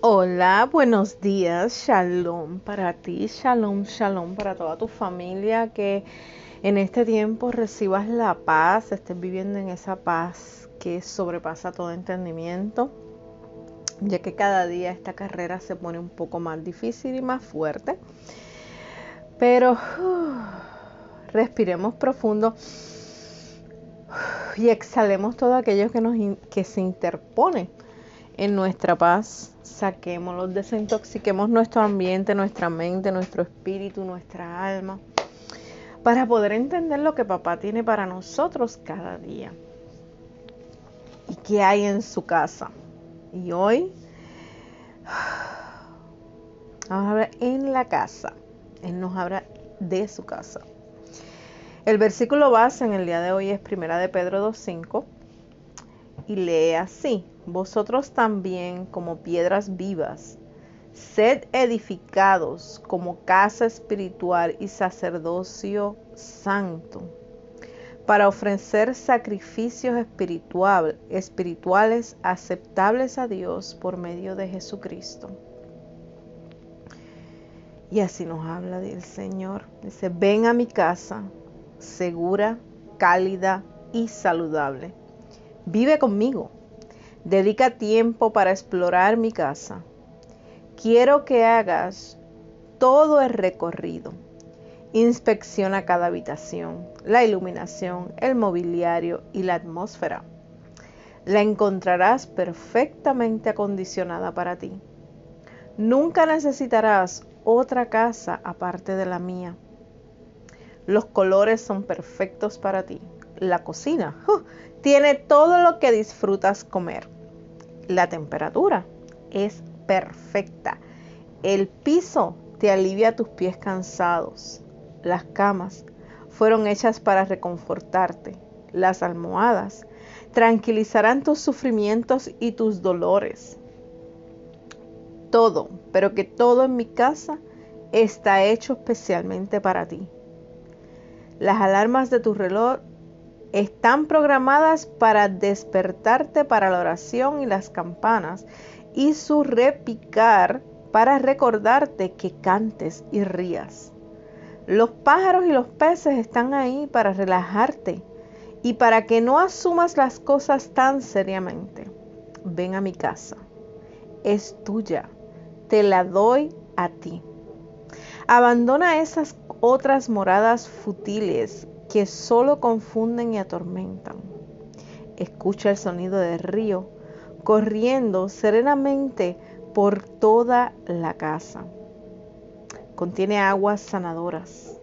Hola, buenos días, shalom para ti, shalom, shalom para toda tu familia, que en este tiempo recibas la paz, estés viviendo en esa paz que sobrepasa todo entendimiento, ya que cada día esta carrera se pone un poco más difícil y más fuerte. Pero uh, respiremos profundo y exhalemos todo aquello que, nos, que se interpone en nuestra paz saquémoslo, desintoxiquemos nuestro ambiente, nuestra mente, nuestro espíritu, nuestra alma, para poder entender lo que papá tiene para nosotros cada día y qué hay en su casa. Y hoy vamos a hablar en la casa. Él nos habla de su casa. El versículo base en el día de hoy es Primera de Pedro 2.5 y lee así, vosotros también como piedras vivas, sed edificados como casa espiritual y sacerdocio santo, para ofrecer sacrificios espiritual, espirituales aceptables a Dios por medio de Jesucristo. Y así nos habla el Señor. Dice, ven a mi casa, segura, cálida y saludable Vive conmigo. Dedica tiempo para explorar mi casa. Quiero que hagas todo el recorrido. Inspecciona cada habitación, la iluminación, el mobiliario y la atmósfera. La encontrarás perfectamente acondicionada para ti. Nunca necesitarás otra casa aparte de la mía. Los colores son perfectos para ti. La cocina tiene todo lo que disfrutas comer. La temperatura es perfecta. El piso te alivia tus pies cansados. Las camas fueron hechas para reconfortarte. Las almohadas tranquilizarán tus sufrimientos y tus dolores. Todo, pero que todo en mi casa está hecho especialmente para ti. Las alarmas de tu reloj están programadas para despertarte para la oración y las campanas y su repicar para recordarte que cantes y rías. Los pájaros y los peces están ahí para relajarte y para que no asumas las cosas tan seriamente. Ven a mi casa. Es tuya. Te la doy a ti. Abandona esas otras moradas futiles que solo confunden y atormentan. Escucha el sonido del río corriendo serenamente por toda la casa. Contiene aguas sanadoras.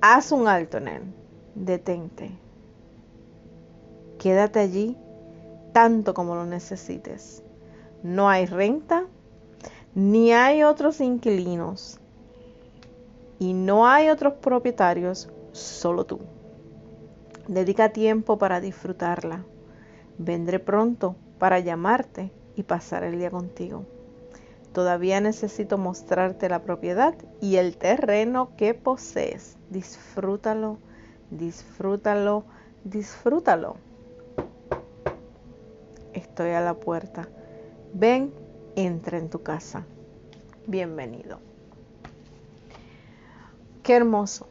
Haz un alto en él. Detente. Quédate allí tanto como lo necesites. No hay renta, ni hay otros inquilinos, y no hay otros propietarios solo tú. Dedica tiempo para disfrutarla. Vendré pronto para llamarte y pasar el día contigo. Todavía necesito mostrarte la propiedad y el terreno que posees. Disfrútalo, disfrútalo, disfrútalo. Estoy a la puerta. Ven, entra en tu casa. Bienvenido. Qué hermoso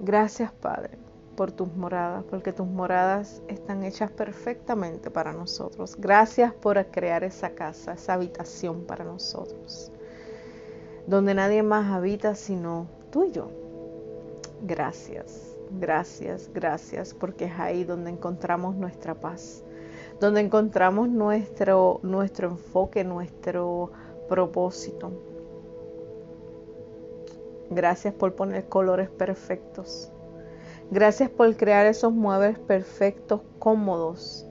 Gracias, Padre, por tus moradas, porque tus moradas están hechas perfectamente para nosotros. Gracias por crear esa casa, esa habitación para nosotros, donde nadie más habita sino tú y yo. Gracias, gracias, gracias, porque es ahí donde encontramos nuestra paz, donde encontramos nuestro, nuestro enfoque, nuestro propósito Gracias por poner colores perfectos. Gracias por crear esos muebles perfectos, cómodos,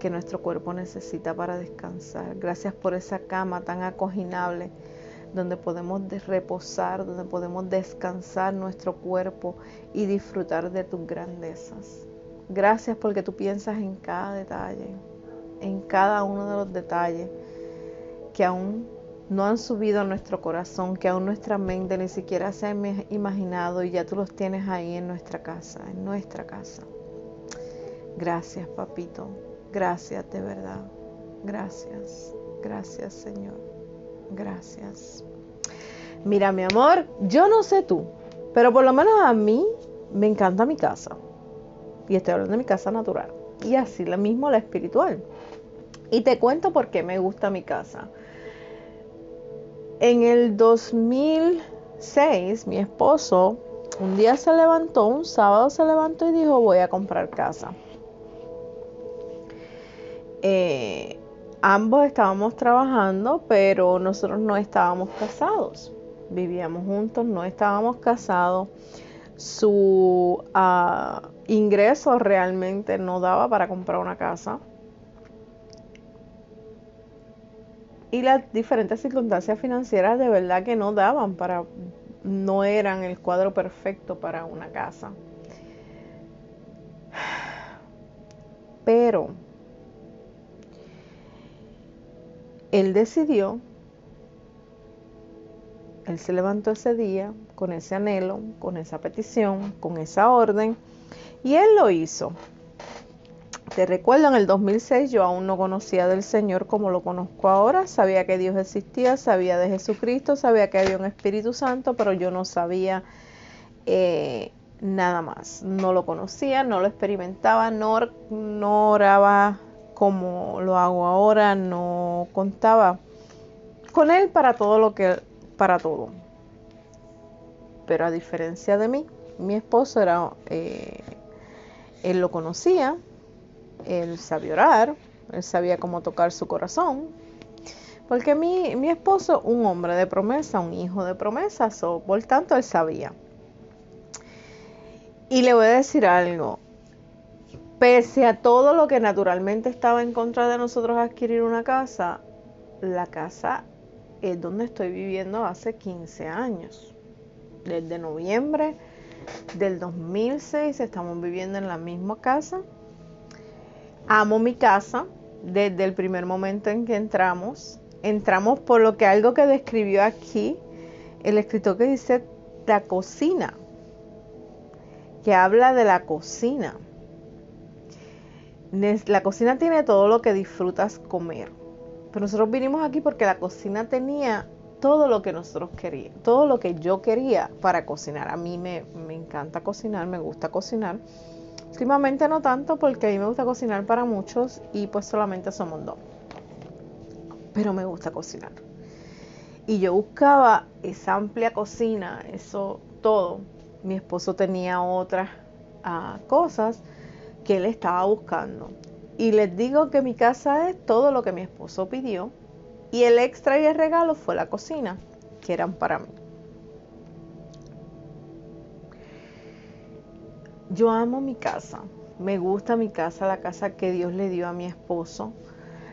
que nuestro cuerpo necesita para descansar. Gracias por esa cama tan acoginable donde podemos reposar, donde podemos descansar nuestro cuerpo y disfrutar de tus grandezas. Gracias porque tú piensas en cada detalle, en cada uno de los detalles que aún no han subido a nuestro corazón, que aún nuestra mente ni siquiera se ha imaginado y ya tú los tienes ahí en nuestra casa, en nuestra casa. Gracias, papito. Gracias de verdad. Gracias. Gracias, Señor. Gracias. Mira, mi amor, yo no sé tú, pero por lo menos a mí me encanta mi casa. Y estoy hablando de mi casa natural. Y así lo mismo la espiritual. Y te cuento por qué me gusta mi casa. En el 2006, mi esposo un día se levantó, un sábado se levantó y dijo, voy a comprar casa. Eh, ambos estábamos trabajando, pero nosotros no estábamos casados. Vivíamos juntos, no estábamos casados. Su uh, ingreso realmente no daba para comprar una casa. Y las diferentes circunstancias financieras de verdad que no daban para, no eran el cuadro perfecto para una casa. Pero él decidió, él se levantó ese día con ese anhelo, con esa petición, con esa orden, y él lo hizo. Te recuerdo, en el 2006 yo aún no conocía del Señor como lo conozco ahora, sabía que Dios existía, sabía de Jesucristo, sabía que había un Espíritu Santo, pero yo no sabía eh, nada más. No lo conocía, no lo experimentaba, no, no oraba como lo hago ahora, no contaba con él para todo lo que, para todo. Pero a diferencia de mí, mi esposo era, eh, él lo conocía, él sabía orar, él sabía cómo tocar su corazón. Porque mi, mi esposo, un hombre de promesa, un hijo de promesa, por tanto él sabía. Y le voy a decir algo, pese a todo lo que naturalmente estaba en contra de nosotros adquirir una casa, la casa es donde estoy viviendo hace 15 años. Desde noviembre del 2006 estamos viviendo en la misma casa. Amo mi casa desde el primer momento en que entramos. Entramos por lo que algo que describió aquí el escritor que dice la cocina, que habla de la cocina la cocina tiene todo lo que disfrutas comer. Pero nosotros vinimos aquí porque la cocina tenía todo lo que nosotros queríamos, todo lo que yo quería para cocinar. A mí me, me, encanta cocinar, me gusta cocinar. Últimamente no tanto porque a mí me gusta cocinar para muchos y pues solamente somos dos. Pero me gusta cocinar. Y yo buscaba esa amplia cocina, eso todo. Mi esposo tenía otras uh, cosas que él estaba buscando. Y les digo que mi casa es todo lo que mi esposo pidió y el extra y el regalo fue la cocina, que eran para mí. Yo amo mi casa, me gusta mi casa, la casa que Dios le dio a mi esposo,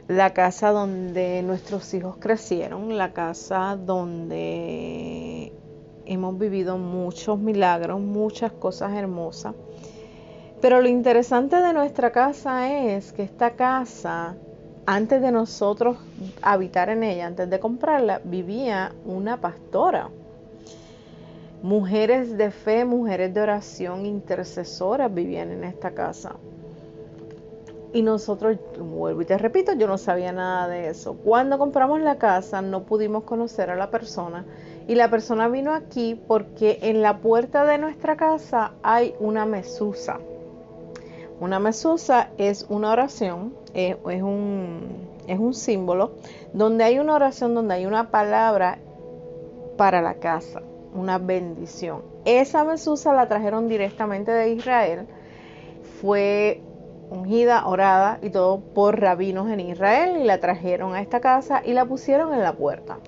la casa donde nuestros hijos crecieron, la casa donde hemos vivido muchos milagros, muchas cosas hermosas. Pero lo interesante de nuestra casa es que esta casa, antes de nosotros habitar en ella, antes de comprarla, vivía una pastora. Mujeres de fe, mujeres de oración, intercesoras vivían en esta casa. Y nosotros, vuelvo y te repito, yo no sabía nada de eso. Cuando compramos la casa no pudimos conocer a la persona y la persona vino aquí porque en la puerta de nuestra casa hay una mesusa. Una mesusa es una oración, es, un, es un símbolo donde hay una oración, donde hay una palabra para la casa, una bendición. Esa mesusa la trajeron directamente de Israel, fue ungida, orada y todo por rabinos en Israel y la trajeron a esta casa y la pusieron en la puerta.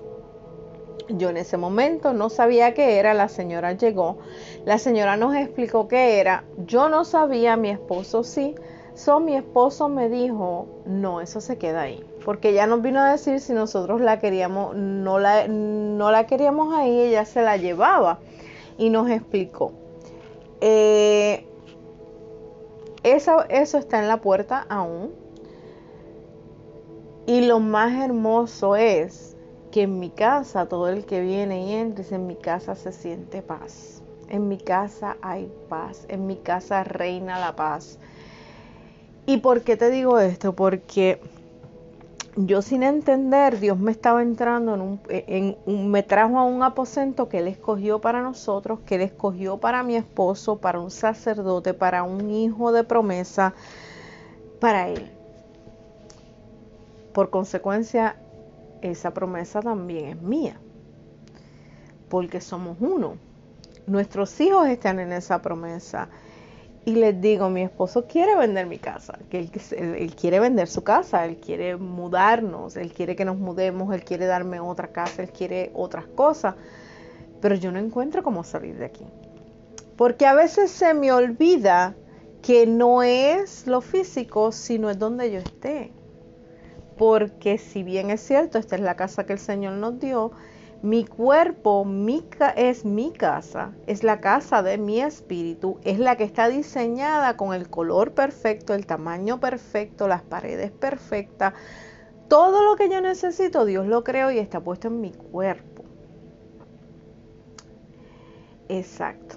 Yo en ese momento no sabía qué era, la señora llegó, la señora nos explicó qué era, yo no sabía, mi esposo sí, so mi esposo me dijo, no, eso se queda ahí, porque ella nos vino a decir si nosotros la queríamos, no la, no la queríamos ahí, ella se la llevaba y nos explicó. Eh, eso, eso está en la puerta aún. Y lo más hermoso es que en mi casa todo el que viene y entra, en mi casa se siente paz. En mi casa hay paz, en mi casa reina la paz. ¿Y por qué te digo esto? Porque yo sin entender, Dios me estaba entrando en un, me trajo a un aposento que Él escogió para nosotros, que Él escogió para mi esposo, para un sacerdote, para un hijo de promesa, para Él. Por consecuencia, esa promesa también es mía, porque somos uno. Nuestros hijos están en esa promesa y les digo, mi esposo quiere vender mi casa, que él, quiere vender su casa, él quiere mudarnos, él quiere que nos mudemos, él quiere darme otra casa, él quiere otras cosas, pero yo no encuentro cómo salir de aquí. Porque a veces se me olvida que no es lo físico, sino es donde yo esté. Porque si bien es cierto, esta es la casa que el Señor nos dio, mi cuerpo mi es mi casa, es la casa de mi espíritu, es la que está diseñada con el color perfecto, el tamaño perfecto, las paredes perfectas. Todo lo que yo necesito, Dios lo creó y está puesto en mi cuerpo. Exacto.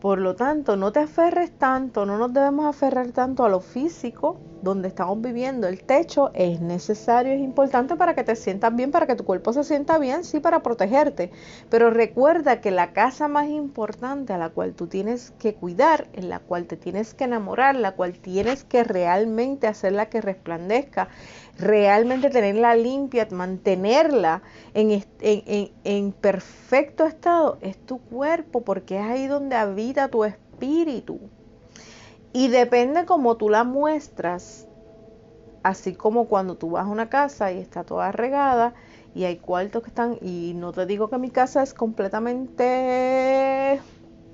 Por lo tanto, no te aferres tanto, no nos debemos aferrar tanto a lo físico, donde estamos viviendo. El techo es necesario, es importante para que te sientas bien, para que tu cuerpo se sienta bien, sí, para protegerte. Pero recuerda que la casa más importante a la cual tú tienes que cuidar, en la cual te tienes que enamorar, la cual tienes que realmente hacerla que resplandezca, realmente tenerla limpia, mantenerla en, en, perfecto estado, es tu cuerpo, porque es ahí donde habita tu espíritu. Y depende como tú la muestras, así como cuando tú vas a una casa y está toda regada y hay cuartos que están, y no te digo que mi casa es completamente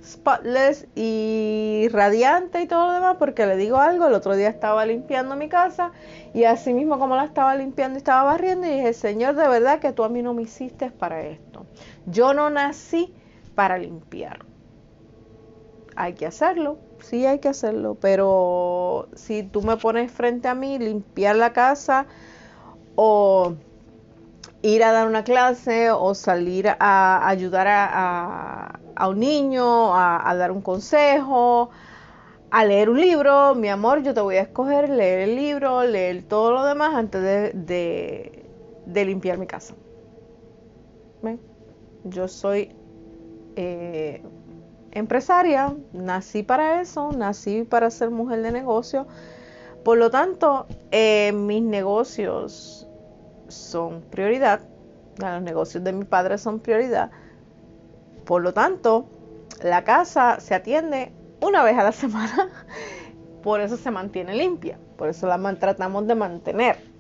spotless y radiante y todo lo demás, porque le digo algo, el otro día estaba limpiando mi casa y así mismo como la estaba limpiando y estaba barriendo y dije, Señor, de verdad que tú a mí no me hiciste para esto. Yo no nací para limpiar. Hay que hacerlo, sí hay que hacerlo, pero si tú me pones frente a mí, limpiar la casa o ir a dar una clase o salir a ayudar a, un niño, a, dar un consejo, a leer un libro, mi amor, yo te voy a escoger leer el libro, leer todo lo demás antes de, limpiar mi casa. Yo soy eh, empresaria, nací para eso, nací para ser mujer de negocio. Por lo tanto, eh, mis negocios son prioridad, los negocios de mi padre son prioridad. Por lo tanto, la casa se atiende una vez a la semana, por eso se mantiene limpia, por eso la tratamos de mantener.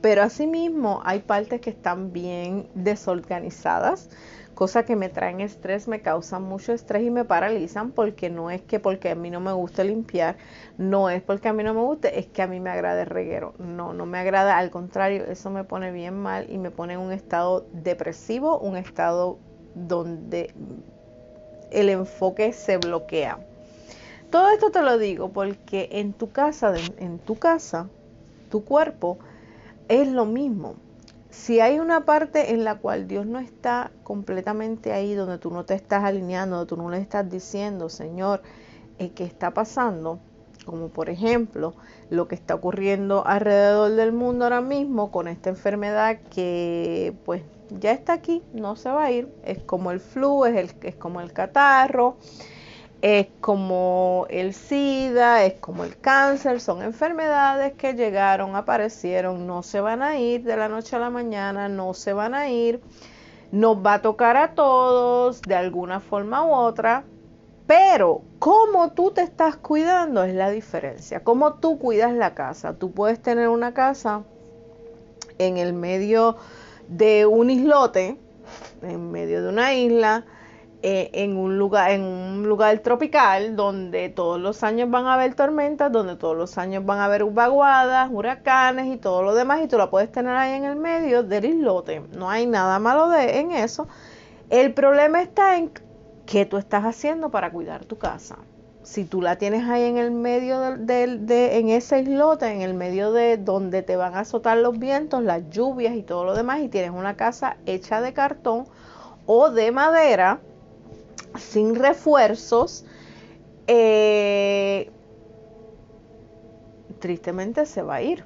Pero asimismo hay partes que están bien desorganizadas, cosas que me traen estrés, me causan mucho estrés y me paralizan porque no es que porque a mí no me guste limpiar, no es porque a mí no me guste, es que a mí me agrada el reguero. No, no me agrada, al contrario, eso me pone bien mal y me pone en un estado depresivo, un estado donde el enfoque se bloquea. Todo esto te lo digo porque en tu casa, en tu casa, tu cuerpo es lo mismo si hay una parte en la cual Dios no está completamente ahí, donde tú no te estás alineando, donde tú no le estás diciendo, Señor, eh, ¿qué está pasando? Como por ejemplo lo que está ocurriendo alrededor del mundo ahora mismo con esta enfermedad que pues ya está aquí, no se va a ir, es como el flu, es, el, es como el catarro, es como el SIDA, es como el cáncer, son enfermedades que llegaron, aparecieron, no se van a ir de la noche a la mañana, no se van a ir, nos va a tocar a todos de alguna forma u otra, pero cómo tú te estás cuidando es la diferencia, cómo tú cuidas la casa. Tú puedes tener una casa en el medio de un islote, en medio de una isla, eh, en, un lugar, en un lugar tropical donde todos los años van a haber tormentas, donde todos los años van a haber vaguadas, huracanes y todo lo demás, y tú la puedes tener ahí en el medio del islote. No hay nada malo de, en eso. El problema está en qué tú estás haciendo para cuidar tu casa. Si tú la tienes ahí en el medio de, de, en ese islote, en el medio de donde te van a azotar los vientos, las lluvias y todo lo demás, y tienes una casa hecha de cartón o de madera, sin refuerzos, eh, tristemente se va a ir.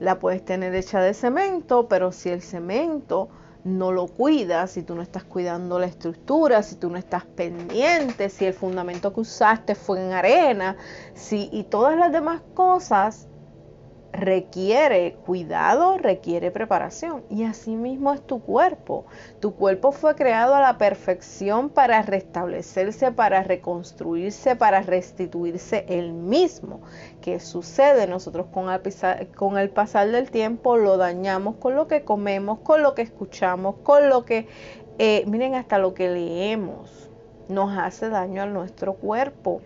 la puedes tener hecha de cemento, pero si el cemento no lo cuidas, si tú no estás cuidando la estructura, si tú no estás pendiente, si el fundamento que usaste fue en arena, si y todas las demás cosas, requiere cuidado, requiere preparación. Y así mismo es tu cuerpo. Tu cuerpo fue creado a la perfección para restablecerse, para reconstruirse, para restituirse el mismo. ¿Qué sucede? Nosotros con el, pasar del tiempo lo dañamos con lo que comemos, con lo que escuchamos, con lo que, eh, miren, hasta lo que leemos. Nos hace daño a nuestro cuerpo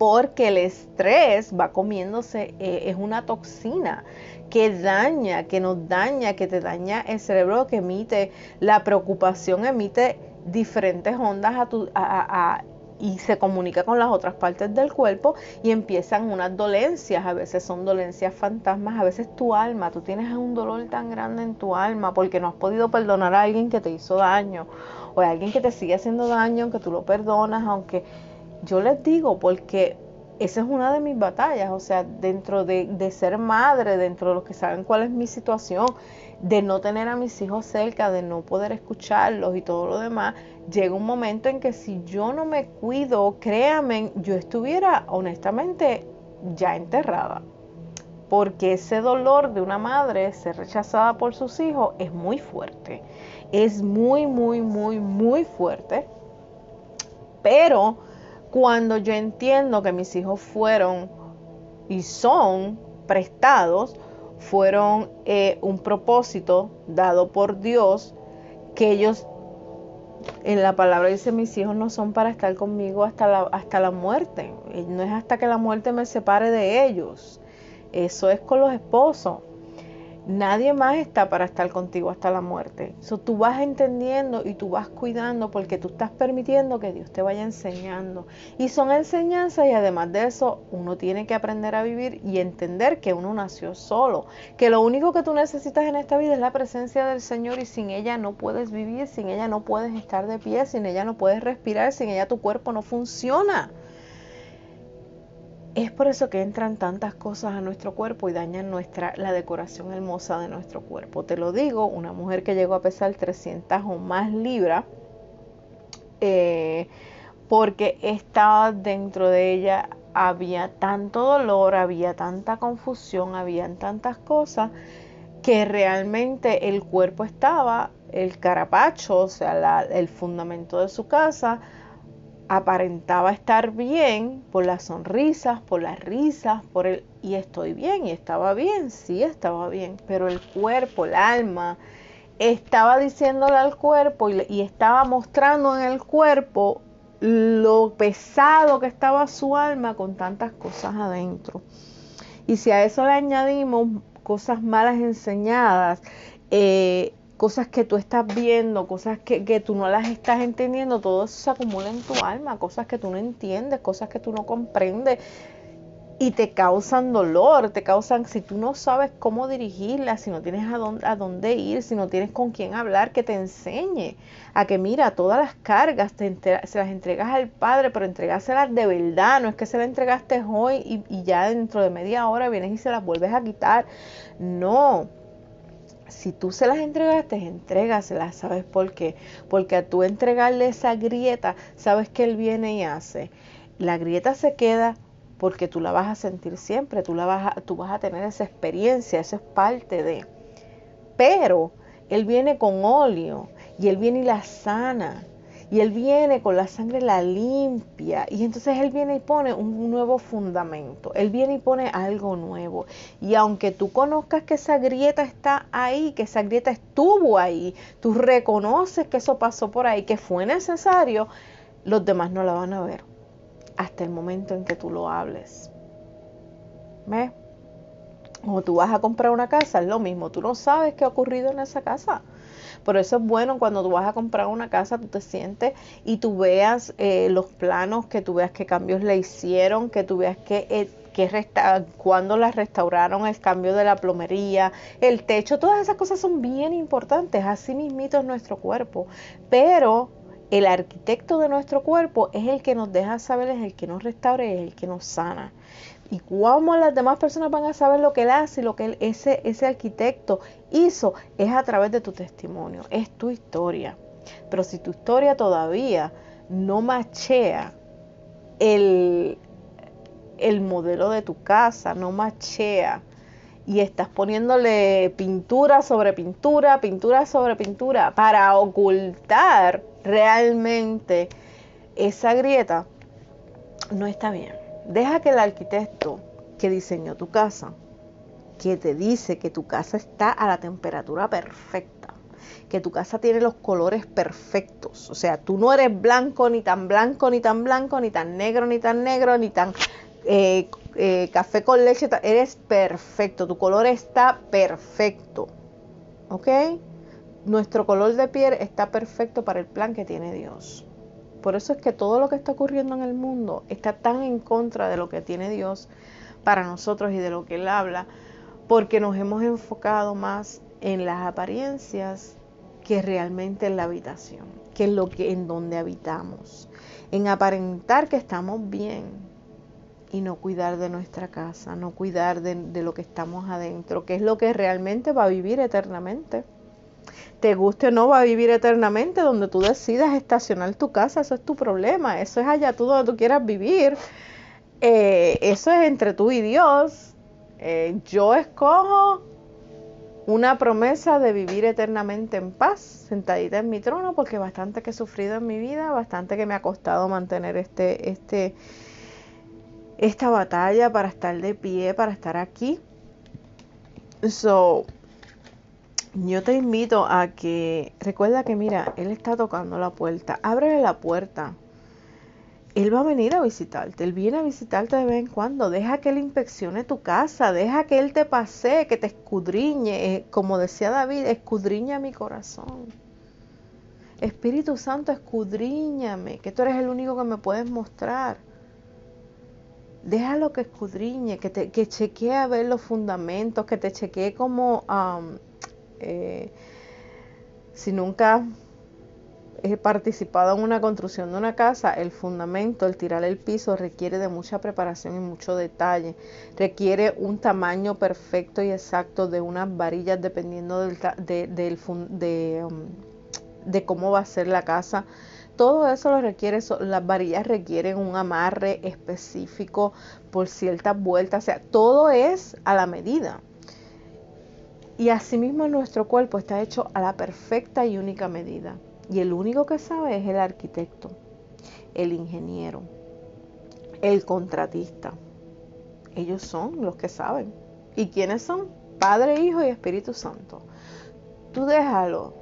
porque el estrés va comiéndose, eh, es una toxina que daña, que nos daña, que te daña el cerebro, que emite la preocupación, emite diferentes ondas a y se comunica con las otras partes del cuerpo y empiezan unas dolencias, a veces son dolencias fantasmas, a veces tu alma, tú tienes un dolor tan grande en tu alma porque no has podido perdonar a alguien que te hizo daño o a alguien que te sigue haciendo daño aunque tú lo perdonas, aunque yo les digo porque esa es una de mis batallas, o sea, dentro de, ser madre, dentro de los que saben cuál es mi situación, de no tener a mis hijos cerca, de no poder escucharlos y todo lo demás, llega un momento en que si yo no me cuido, créanme, yo estuviera honestamente ya enterrada. Porque ese dolor de una madre ser rechazada por sus hijos es muy fuerte. Es muy, muy, muy, muy fuerte. Pero cuando yo entiendo que mis hijos fueron y son prestados, fueron eh, un propósito dado por Dios, que ellos, en la palabra dice, mis hijos no son para estar conmigo hasta la, hasta la muerte, no es hasta que la muerte me separe de ellos, eso es con los esposos. Nadie más está para estar contigo hasta la muerte. Eso tú vas entendiendo y tú vas cuidando porque tú estás permitiendo que Dios te vaya enseñando. Y son enseñanzas y además de eso uno tiene que aprender a vivir y entender que uno nació solo. Que lo único que tú necesitas en esta vida es la presencia del Señor y sin ella no puedes vivir, sin ella no puedes estar de pie, sin ella no puedes respirar, sin ella tu cuerpo no funciona. Es por eso que entran tantas cosas a nuestro cuerpo y dañan nuestra, la decoración hermosa de nuestro cuerpo. Te lo digo, una mujer que llegó a pesar 300 o más libras, eh, porque estaba dentro de ella, había tanto dolor, había tanta confusión, habían tantas cosas, que realmente el cuerpo estaba, el carapacho, o sea, el fundamento de su casa, aparentaba estar bien por las sonrisas, por las risas, por el y estoy bien y estaba bien, sí estaba bien, pero el cuerpo, el alma estaba diciéndole al cuerpo y, estaba mostrando en el cuerpo lo pesado que estaba su alma con tantas cosas adentro. Y si a eso le añadimos cosas malas enseñadas, eh, cosas que tú estás viendo, cosas que, que, tú no las estás entendiendo, todo eso se acumula en tu alma, cosas que tú no entiendes, cosas que tú no comprendes y te causan dolor, te causan, si tú no sabes cómo dirigirlas, si no tienes a dónde, a dónde ir, si no tienes con quién hablar, que te enseñe a que mira, todas las cargas te se las entregas al Padre, pero entregáselas de verdad, no es que se las entregaste hoy y, y ya dentro de media hora vienes y se las vuelves a quitar, no, si tú se las entregaste, entrégaselas, ¿sabes por qué? Porque a tú entregarle esa grieta, sabes que él viene y hace. La grieta se queda porque tú la vas a sentir siempre, tú, la vas a, tú vas a tener esa experiencia, eso es parte de. Pero él viene con óleo y él viene y la sana. Y Él viene con la sangre, la limpia. Y entonces Él viene y pone un nuevo fundamento. Él viene y pone algo nuevo. Y aunque tú conozcas que esa grieta está ahí, que esa grieta estuvo ahí, tú reconoces que eso pasó por ahí, que fue necesario, los demás no la van a ver. Hasta el momento en que tú lo hables. ¿Ves? O tú vas a comprar una casa, es lo mismo. Tú no sabes qué ha ocurrido en esa casa. Por eso es bueno cuando tú vas a comprar una casa, tú te sientes y tú veas eh, los planos, que tú veas qué cambios le hicieron, que tú veas que... Eh, cuando la restauraron, el cambio de la plomería, el techo, todas esas cosas son bien importantes, así mismito es nuestro cuerpo, pero el arquitecto de nuestro cuerpo es el que nos deja saber, es el que nos restaura, es el que nos sana. ¿Y cómo las demás personas van a saber lo que él hace y lo que ese, ese arquitecto hizo? Es a través de tu testimonio, es tu historia. Pero si tu historia todavía no machea el, el modelo de tu casa, no machea y estás poniéndole pintura sobre pintura, pintura sobre pintura para ocultar realmente esa grieta, no está bien. Deja que el arquitecto que diseñó tu casa, que te dice que tu casa está a la temperatura perfecta, que tu casa tiene los colores perfectos, o sea, tú no eres blanco, ni tan blanco, ni tan blanco, ni tan negro, ni tan negro, ni tan eh, eh, café con leche, eres perfecto, tu color está perfecto, ¿ok? Nuestro color de piel está perfecto para el plan que tiene Dios. Por eso es que todo lo que está ocurriendo en el mundo está tan en contra de lo que tiene Dios para nosotros y de lo que Él habla, porque nos hemos enfocado más en las apariencias que realmente en la habitación, que es lo que en donde habitamos, en aparentar que estamos bien y no cuidar de nuestra casa, no cuidar de, de lo que estamos adentro, que es lo que realmente va a vivir eternamente te guste o no, va a vivir eternamente donde tú decidas estacionar tu casa, eso es tu problema, eso es allá tú donde tú quieras vivir, eh, eso es entre tú y Dios. Eh, yo escojo una promesa de vivir eternamente en paz, sentadita en mi trono, porque bastante que he sufrido en mi vida, bastante que me ha costado mantener este, este, esta batalla para estar de pie, para estar aquí. So, yo te invito a que, recuerda que mira, Él está tocando la puerta, ábrele la puerta. Él va a venir a visitarte, Él viene a visitarte de vez en cuando, deja que Él inspeccione tu casa, deja que Él te pase, que te escudriñe, eh, como decía David, escudriña mi corazón. Espíritu Santo, escudriñame, que tú eres el único que me puedes mostrar. Déjalo que escudriñe, que, te, que chequee a ver los fundamentos, que te chequee como... Eh, si nunca he participado en una construcción de una casa, el fundamento, el tirar el piso requiere de mucha preparación y mucho detalle. Requiere un tamaño perfecto y exacto de unas varillas dependiendo del, de, um, de, cómo va a ser la casa. Todo eso lo requiere, las varillas requieren un amarre específico por ciertas vueltas, o sea, todo es a la medida. Y asimismo nuestro cuerpo está hecho a la perfecta y única medida. Y el único que sabe es el arquitecto, el ingeniero, el contratista. Ellos son los que saben. ¿Y quiénes son? Padre, Hijo y Espíritu Santo. Tú déjalo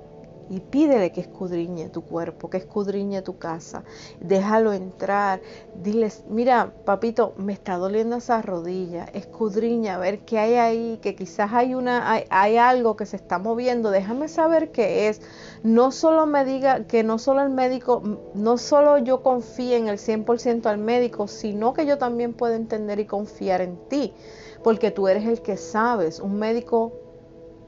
y pídele que escudriñe tu cuerpo, que escudriñe tu casa. Déjalo entrar. Diles, mira, papito, me está doliendo esa rodilla. Escudriña, a ver qué hay ahí, que quizás hay una hay, algo que se está moviendo. Déjame saber qué es. No solo me diga que no solo el médico, no solo yo confíe en el 100% al médico, sino que yo también puedo entender y confiar en ti, porque tú eres el que sabes. Un médico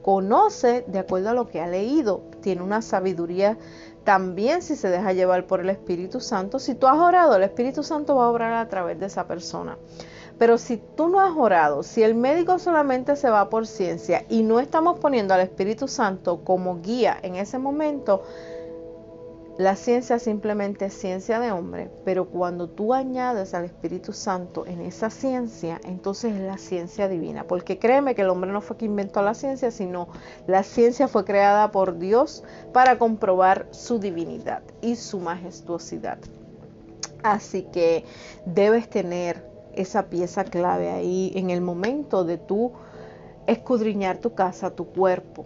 conoce de acuerdo a lo que ha leído, tiene una sabiduría también si se deja llevar por el Espíritu Santo. Si tú has orado, el Espíritu Santo va a obrar a través de esa persona. Pero si tú no has orado, si el médico solamente se va por ciencia y no estamos poniendo al Espíritu Santo como guía en ese momento, la ciencia simplemente es ciencia de hombre, pero cuando tú añades al Espíritu Santo en esa ciencia, entonces es la ciencia divina. Porque créeme que el hombre no fue que inventó la ciencia, sino la ciencia fue creada por Dios para comprobar su divinidad y su majestuosidad. Así que debes tener esa pieza clave ahí en el momento de tú escudriñar tu casa, tu cuerpo,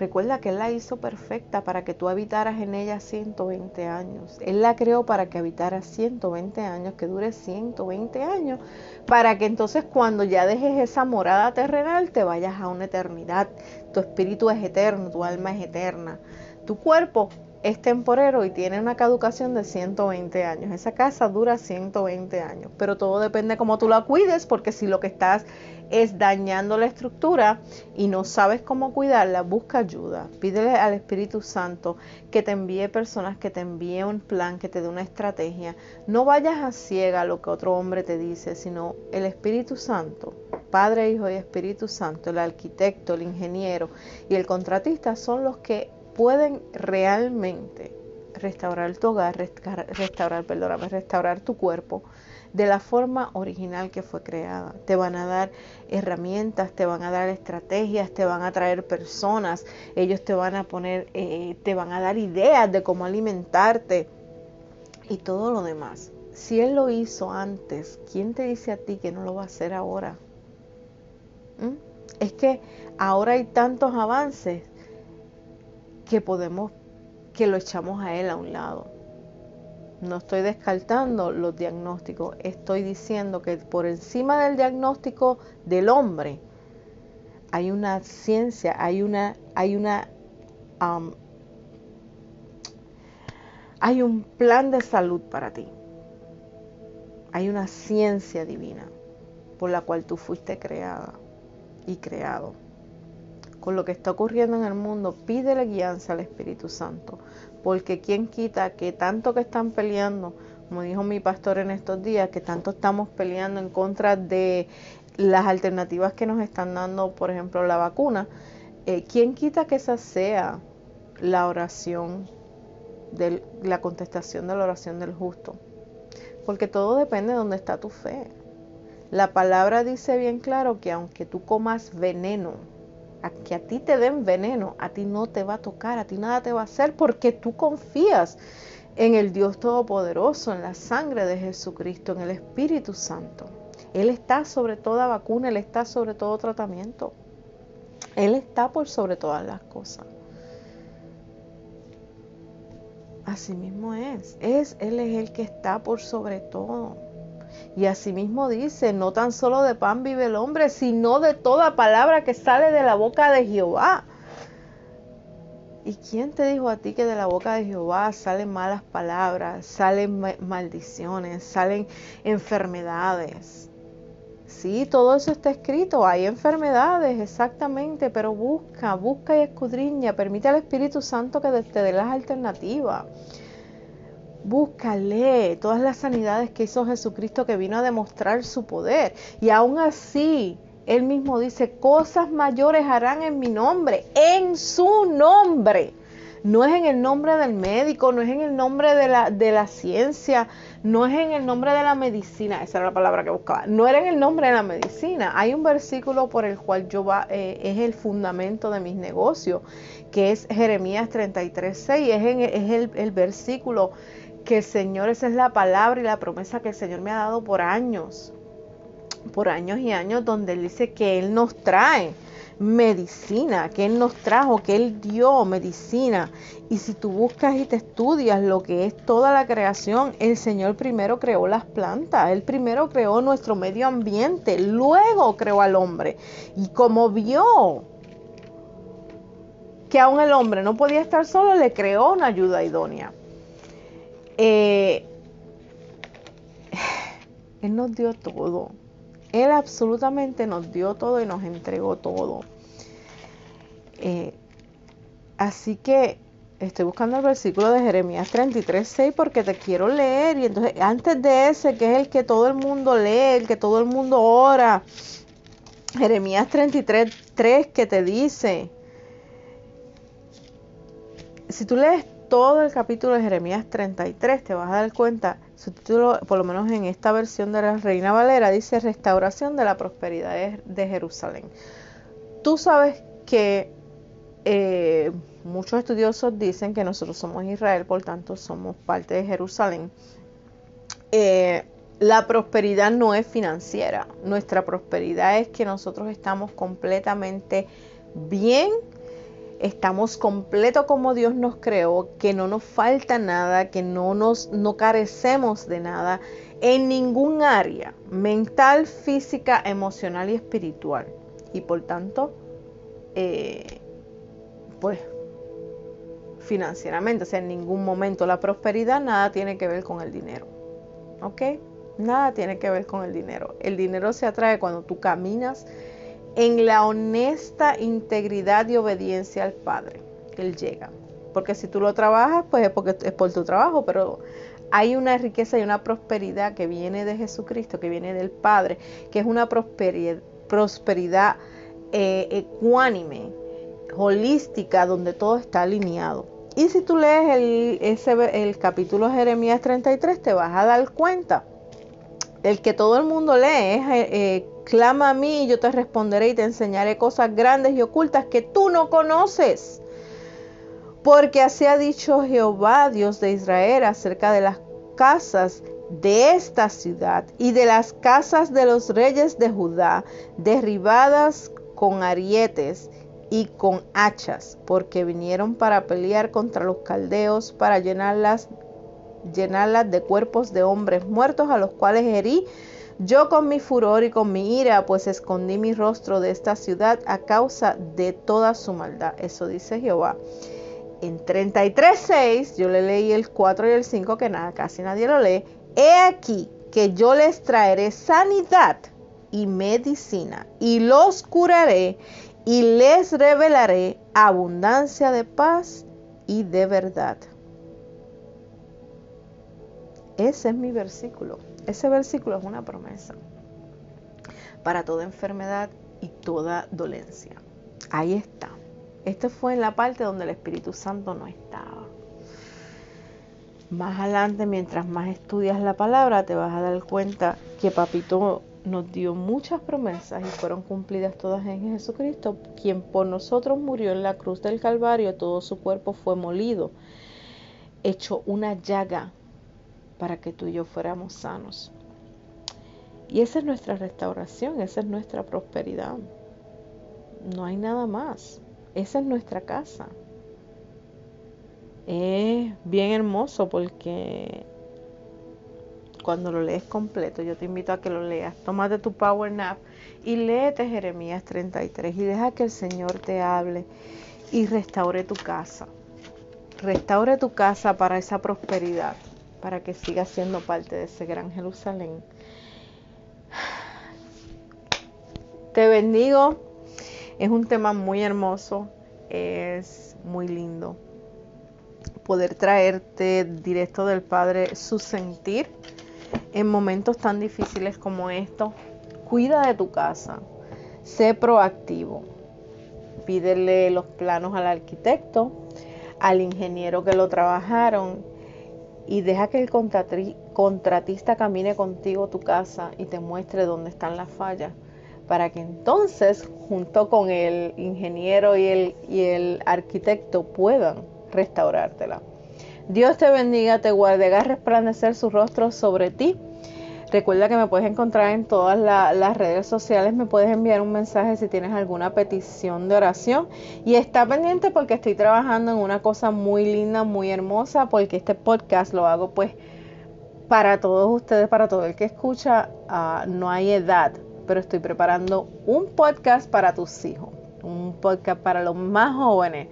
Recuerda que Él la hizo perfecta para que tú habitaras en ella 120 años. Él la creó para que habitaras 120 años, que dure 120 años, para que entonces cuando ya dejes esa morada terrenal te vayas a una eternidad. Tu espíritu es eterno, tu alma es eterna. Tu cuerpo es temporero y tiene una caducación de 120 años. Esa casa dura 120 años, pero todo depende cómo tú la cuides, porque si lo que estás es dañando la estructura y no sabes cómo cuidarla, busca ayuda. Pídele al Espíritu Santo que te envíe personas, que te envíe un plan, que te dé una estrategia. No vayas a ciega a lo que otro hombre te dice, sino el Espíritu Santo, Padre, Hijo y Espíritu Santo, el arquitecto, el ingeniero y el contratista son los que pueden realmente restaurar tu hogar, restaurar, perdóname, restaurar tu cuerpo de la forma original que fue creada. Te van a dar herramientas, te van a dar estrategias, te van a traer personas, ellos te van a poner, eh, te van a dar ideas de cómo alimentarte y todo lo demás. Si Él lo hizo antes, ¿quién te dice a ti que no lo va a hacer ahora? ¿Mm? Es que ahora hay tantos avances que podemos, que lo echamos a Él a un lado. No estoy descartando los diagnósticos, estoy diciendo que por encima del diagnóstico del hombre hay una ciencia, hay una, hay una, hay un plan de salud para ti. Hay una ciencia divina por la cual tú fuiste creada y creado. Con lo que está ocurriendo en el mundo, pídele guianza al Espíritu Santo porque quién quita que tanto que están peleando, como dijo mi pastor en estos días, que tanto estamos peleando en contra de las alternativas que nos están dando, por ejemplo, la vacuna, eh, quién quita que esa sea la oración, la contestación de la oración del justo, porque todo depende de dónde está tu fe. La palabra dice bien claro que aunque tú comas veneno, a que a ti te den veneno, a ti no te va a tocar, a ti nada te va a hacer porque tú confías en el Dios Todopoderoso, en la sangre de Jesucristo, en el Espíritu Santo. Él está sobre toda vacuna, Él está sobre todo tratamiento. Él está por sobre todas las cosas. Así mismo es. es. Él es el que está por sobre todo. Y asimismo dice, no tan solo de pan vive el hombre, sino de toda palabra que sale de la boca de Jehová. ¿Y quién te dijo a ti que de la boca de Jehová salen malas palabras, salen maldiciones, salen enfermedades? Sí, todo eso está escrito, hay enfermedades, exactamente, pero busca, busca y escudriña, permite al Espíritu Santo que te dé las alternativas. Búscale todas las sanidades que hizo Jesucristo que vino a demostrar su poder. Y aún así, Él mismo dice, cosas mayores harán en mi nombre, en su nombre. No es en el nombre del médico, no es en el nombre de la, de la ciencia, no es en el nombre de la medicina, esa era la palabra que buscaba, no era en el nombre de la medicina. Hay un versículo por el cual yo va, eh, es el fundamento de mis negocios, que es Jeremías 33.6, es, es el, el versículo que el Señor, esa es la palabra y la promesa que el Señor me ha dado por años, por años y años, donde Él dice que Él nos trae medicina, que Él nos trajo, que Él dio medicina. Y si tú buscas y te estudias lo que es toda la creación, el Señor primero creó las plantas, Él primero creó nuestro medio ambiente, luego creó al hombre. Y como vio que aún el hombre no podía estar solo, le creó una ayuda idónea. Eh, él nos dio todo. Él absolutamente nos dio todo y nos entregó todo. Eh, así que estoy buscando el versículo de Jeremías 33, 6 porque te quiero leer. Y entonces, antes de ese, que es el que todo el mundo lee, el que todo el mundo ora, Jeremías 33, 3 que te dice, si tú lees todo el capítulo de Jeremías 33, te vas a dar cuenta, su título, por lo menos en esta versión de la Reina Valera, dice Restauración de la Prosperidad de, Jerusalén. Tú sabes que eh, muchos estudiosos dicen que nosotros somos Israel, por tanto somos parte de Jerusalén. Eh, la prosperidad no es financiera, nuestra prosperidad es que nosotros estamos completamente bien estamos completos como Dios nos creó, que no nos falta nada, que no nos no carecemos de nada en ningún área, mental, física, emocional y espiritual. Y por tanto, eh, pues financieramente. O sea, en ningún momento la prosperidad nada tiene que ver con el dinero. ¿Ok? Nada tiene que ver con el dinero. El dinero se atrae cuando tú caminas en la honesta integridad y obediencia al Padre. Él llega. Porque si tú lo trabajas, pues es porque es por tu trabajo, pero hay una riqueza y una prosperidad que viene de Jesucristo, que viene del Padre, que es una prosperidad, prosperidad eh, ecuánime, holística, donde todo está alineado. Y si tú lees el, capítulo Jeremías 33, te vas a dar cuenta. El que todo el mundo lee es, eh, eh, clama a mí y yo te responderé y te enseñaré cosas grandes y ocultas que tú no conoces. Porque así ha dicho Jehová, Dios de Israel, acerca de las casas de esta ciudad y de las casas de los reyes de Judá, derribadas con arietes y con hachas, porque vinieron para pelear contra los caldeos, para llenarlas, llenarlas de cuerpos de hombres muertos, a los cuales herí yo con mi furor y con mi ira, pues escondí mi rostro de esta ciudad a causa de toda su maldad. Eso dice Jehová en 33.6, yo le leí el 4 y el 5, que nada, casi nadie lo lee. He aquí que yo les traeré sanidad y medicina, y los curaré, y les revelaré abundancia de paz y de verdad. Ese es mi versículo. Ese versículo es una promesa para toda enfermedad y toda dolencia. Ahí está. Esto fue en la parte donde el Espíritu Santo no estaba. Más adelante, mientras más estudias la palabra, te vas a dar cuenta que Papito nos dio muchas promesas y fueron cumplidas todas en Jesucristo, quien por nosotros murió en la cruz del Calvario, todo su cuerpo fue molido, hecho una llaga para que tú y yo fuéramos sanos. Y esa es nuestra restauración, esa es nuestra prosperidad. No hay nada más. Esa es nuestra casa. Es bien hermoso porque cuando lo lees completo, yo te invito a que lo leas. Tómate tu power nap y léete Jeremías 33 y deja que el Señor te hable y restaure tu casa. Restaure tu casa para esa prosperidad, para que siga siendo parte de ese gran Jerusalén. Te bendigo es un tema muy hermoso, es muy lindo poder traerte directo del Padre su sentir en momentos tan difíciles como estos. Cuida de tu casa, sé proactivo, pídele los planos al arquitecto, al ingeniero que lo trabajaron y deja que el contratista camine contigo tu casa y te muestre dónde están las fallas para que entonces, junto con el ingeniero y el, y el arquitecto, puedan restaurártela. Dios te bendiga, te guarde, haga resplandecer su rostro sobre ti. Recuerda que me puedes encontrar en todas las redes sociales, me puedes enviar un mensaje si tienes alguna petición de oración. Y está pendiente porque estoy trabajando en una cosa muy linda, muy hermosa, porque este podcast lo hago pues para todos ustedes, para todo el que escucha, ah, no hay edad pero estoy preparando un podcast para tus hijos, un podcast para los más jóvenes,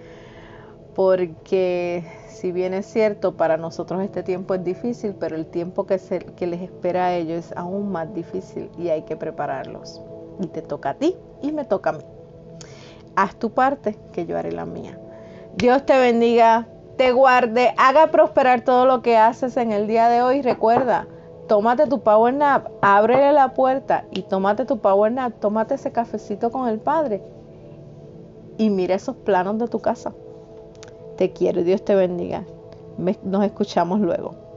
porque si bien es cierto, para nosotros este tiempo es difícil, pero el tiempo que, se, que les espera a ellos es aún más difícil y hay que prepararlos. Y te toca a ti y me toca a mí. Haz tu parte, que yo haré la mía. Dios te bendiga, te guarde, haga prosperar todo lo que haces en el día de hoy. Recuerda, tómate tu power nap, ábrele la puerta y tómate tu power nap, tómate ese cafecito con el Padre y mira esos planos de tu casa. Te quiero Dios te bendiga. nos escuchamos luego.